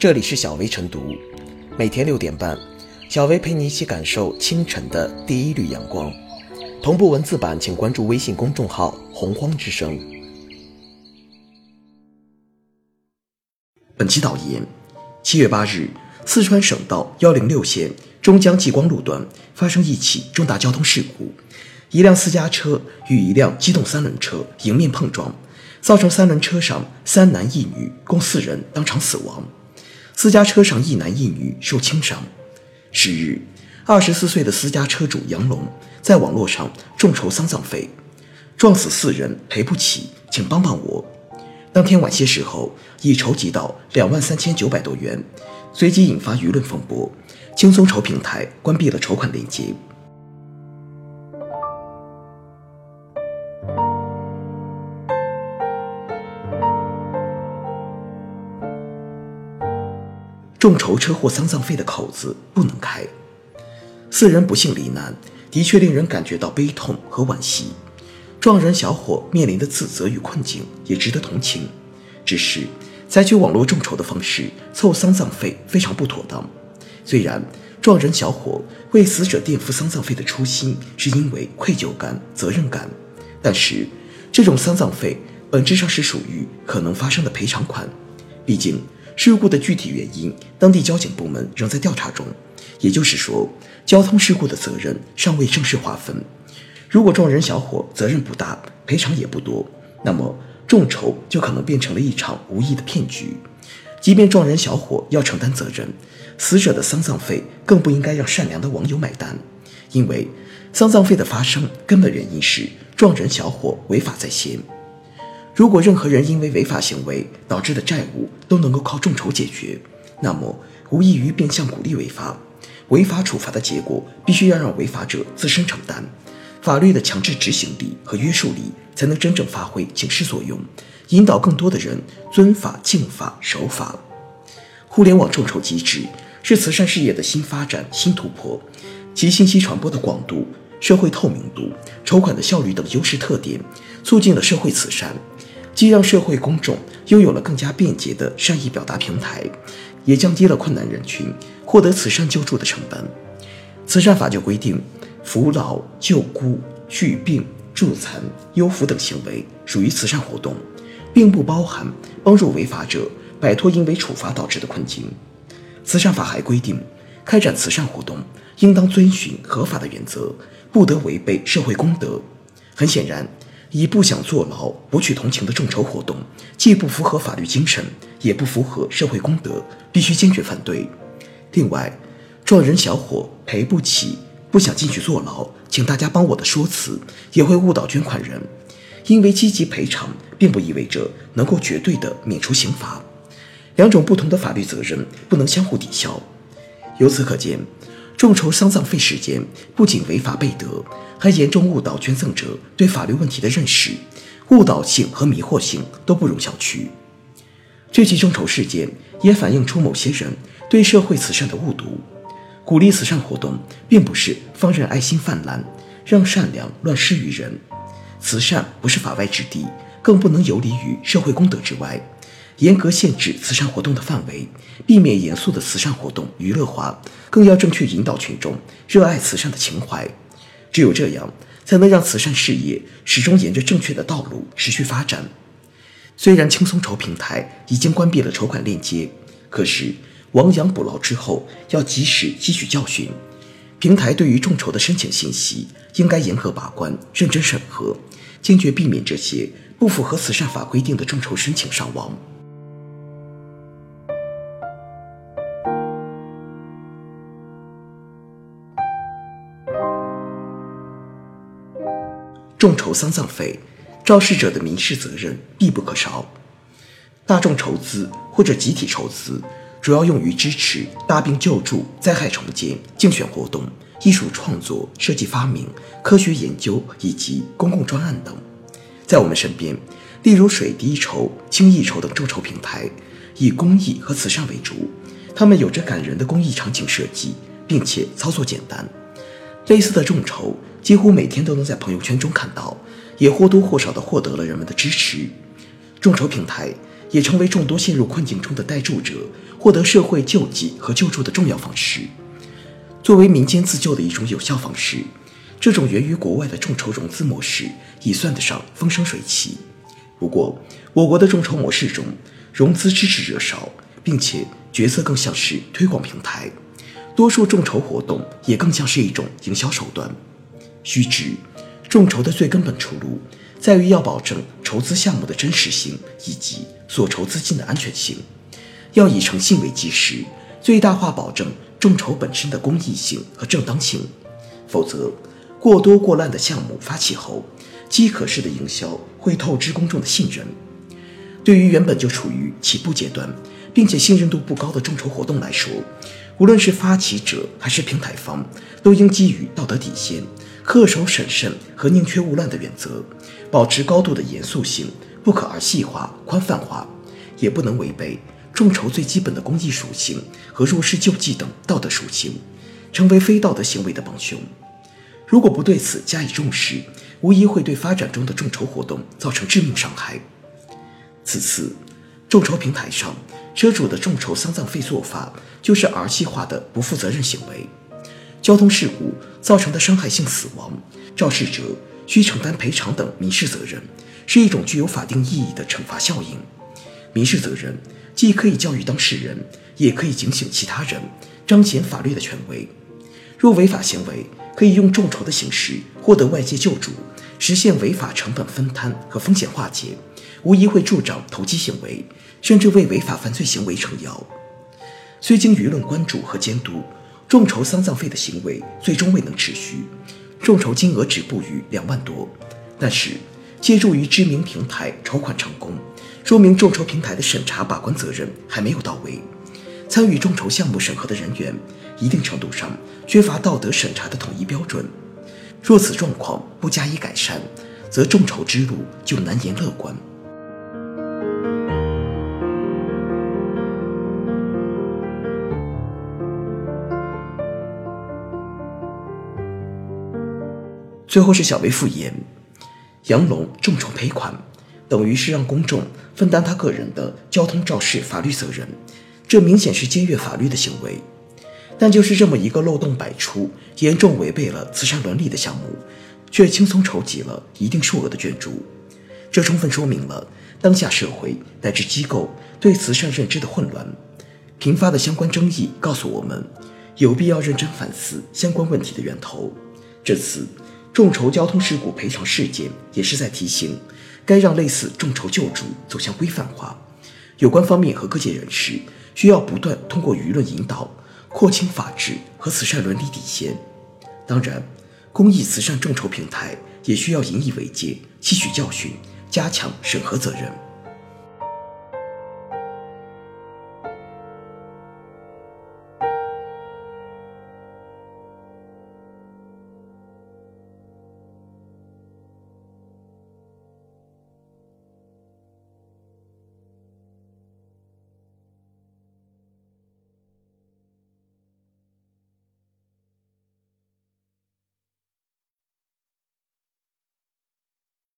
这里是小薇晨读，每天六点半，小薇陪你一起感受清晨的第一缕阳光。同步文字版，请关注微信公众号“洪荒之声”。本期导言：七月八日，四川省道幺零六线中江济光路段发生一起重大交通事故，一辆私家车与一辆机动三轮车迎面碰撞，造成三轮车上三男一女共四人当场死亡。私家车上一男一女受轻伤。十日，二十四岁的私家车主杨龙在网络上众筹丧葬费，撞死四人赔不起，请帮帮我。当天晚些时候，已筹集到两万三千九百多元，随即引发舆论风波，轻松筹平台关闭了筹款链接。众筹车祸丧葬费的口子不能开，四人不幸罹难，的确令人感觉到悲痛和惋惜。撞人小伙面临的自责与困境也值得同情，只是采取网络众筹的方式凑丧葬费非常不妥当。虽然撞人小伙为死者垫付丧葬费的初心是因为愧疚感、责任感，但是这种丧葬费本质上是属于可能发生的赔偿款，毕竟。事故的具体原因，当地交警部门仍在调查中。也就是说，交通事故的责任尚未正式划分。如果撞人小伙责任不大，赔偿也不多，那么众筹就可能变成了一场无意的骗局。即便撞人小伙要承担责任，死者的丧葬费更不应该让善良的网友买单，因为丧葬费的发生根本原因是撞人小伙违法在先。如果任何人因为违法行为导致的债务都能够靠众筹解决，那么无异于变相鼓励违法。违法处罚的结果必须要让违法者自身承担，法律的强制执行力和约束力才能真正发挥警示作用，引导更多的人遵法、敬法、守法。互联网众筹机制是慈善事业的新发展、新突破，其信息传播的广度、社会透明度、筹款的效率等优势特点，促进了社会慈善。既让社会公众拥有了更加便捷的善意表达平台，也降低了困难人群获得慈善救助的成本。慈善法就规定，扶老、救孤、续病、助残、优抚等行为属于慈善活动，并不包含帮助违法者摆脱因为处罚导致的困境。慈善法还规定，开展慈善活动应当遵循合法的原则，不得违背社会公德。很显然。以不想坐牢博取同情的众筹活动，既不符合法律精神，也不符合社会公德，必须坚决反对。另外，撞人小伙赔不起，不想进去坐牢，请大家帮我的说辞，也会误导捐款人。因为积极赔偿，并不意味着能够绝对的免除刑罚，两种不同的法律责任不能相互抵消。由此可见。众筹丧葬费时间不仅违法悖德，还严重误导捐赠者对法律问题的认识，误导性和迷惑性都不容小觑。这起众筹事件也反映出某些人对社会慈善的误读。鼓励慈善活动，并不是放任爱心泛滥，让善良乱施于人。慈善不是法外之地，更不能游离于社会公德之外。严格限制慈善活动的范围，避免严肃的慈善活动娱乐化，更要正确引导群众热爱慈善的情怀。只有这样，才能让慈善事业始终沿着正确的道路持续发展。虽然轻松筹平台已经关闭了筹款链接，可是亡羊补牢之后，要及时吸取教训。平台对于众筹的申请信息，应该严格把关、认真审核，坚决避免这些不符合慈善法规定的众筹申请上网。众筹丧葬费，肇事者的民事责任必不可少。大众筹资或者集体筹资，主要用于支持大病救助、灾害重建、竞选活动、艺术创作、设计发明、科学研究以及公共专案等。在我们身边，例如水滴筹、轻易筹等众筹平台，以公益和慈善为主，他们有着感人的公益场景设计，并且操作简单。类似的众筹。几乎每天都能在朋友圈中看到，也或多或少地获得了人们的支持。众筹平台也成为众多陷入困境中的待助者获得社会救济和救助的重要方式。作为民间自救的一种有效方式，这种源于国外的众筹融资模式已算得上风生水起。不过，我国的众筹模式中，融资支持者少，并且角色更像是推广平台，多数众筹活动也更像是一种营销手段。须知，众筹的最根本出路在于要保证筹资项目的真实性以及所筹资金的安全性，要以诚信为基石，最大化保证众筹本身的公益性和正当性。否则，过多过烂的项目发起后，饥渴式的营销会透支公众的信任。对于原本就处于起步阶段，并且信任度不高的众筹活动来说，无论是发起者还是平台方，都应基于道德底线，恪守审慎和宁缺毋滥的原则，保持高度的严肃性，不可儿戏化、宽泛化，也不能违背众筹最基本的公益属性和入世救济等道德属性，成为非道德行为的帮凶。如果不对此加以重视，无疑会对发展中的众筹活动造成致命伤害。此次，众筹平台上车主的众筹丧葬费做法就是儿戏化的不负责任行为。交通事故造成的伤害性死亡，肇事者需承担赔偿等民事责任，是一种具有法定意义的惩罚效应。民事责任既可以教育当事人，也可以警醒其他人，彰显法律的权威。若违法行为可以用众筹的形式获得外界救助，实现违法成本分摊和风险化解。无疑会助长投机行为，甚至为违法犯罪行为撑腰。虽经舆论关注和监督，众筹丧葬费的行为最终未能持续，众筹金额止步于两万多。但是，借助于知名平台筹款成功，说明众筹平台的审查把关责任还没有到位。参与众筹项目审核的人员，一定程度上缺乏道德审查的统一标准。若此状况不加以改善，则众筹之路就难言乐观。最后是小薇复言，杨龙众筹赔款，等于是让公众分担他个人的交通肇事法律责任，这明显是僭越法律的行为。但就是这么一个漏洞百出、严重违背了慈善伦理的项目，却轻松筹集了一定数额的捐助，这充分说明了当下社会乃至机构对慈善认知的混乱。频发的相关争议告诉我们，有必要认真反思相关问题的源头。这次。众筹交通事故赔偿事件也是在提醒，该让类似众筹救助走向规范化。有关方面和各界人士需要不断通过舆论引导，廓清法治和慈善伦理底线。当然，公益慈善众筹平台也需要引以为戒，吸取教训，加强审核责任。